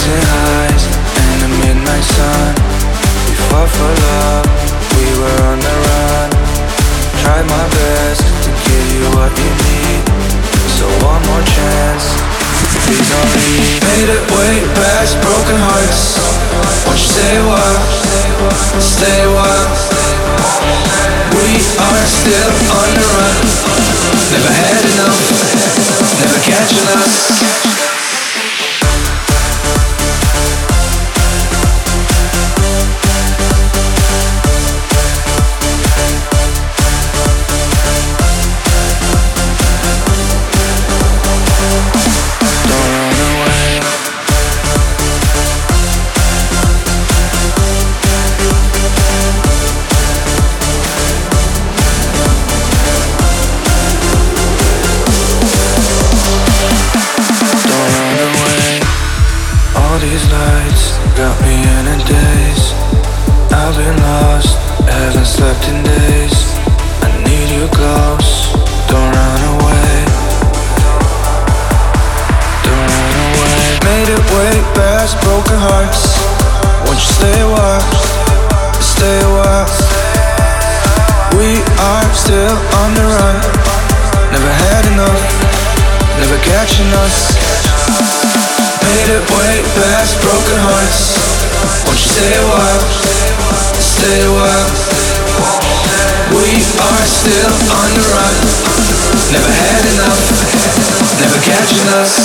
chasing highs in the midnight sun. We fought for love, we were on the run. Tried my best to give you what you need. So one more chance, please don't leave. Made it way past broken hearts. Won't you stay a while? Stay a while. We are still on the run. Never had enough, never catching us. These lights got me in a daze. I've been lost, haven't slept in days. I need you close. Don't run away. Don't run away. Made it way past broken hearts. Won't you stay a while? Stay a while. We are still on the run. Never had enough. Never catching us. Made it way past broken hearts. Won't you stay a while? Stay a while. We are still on the run. Never had enough. Never catching us.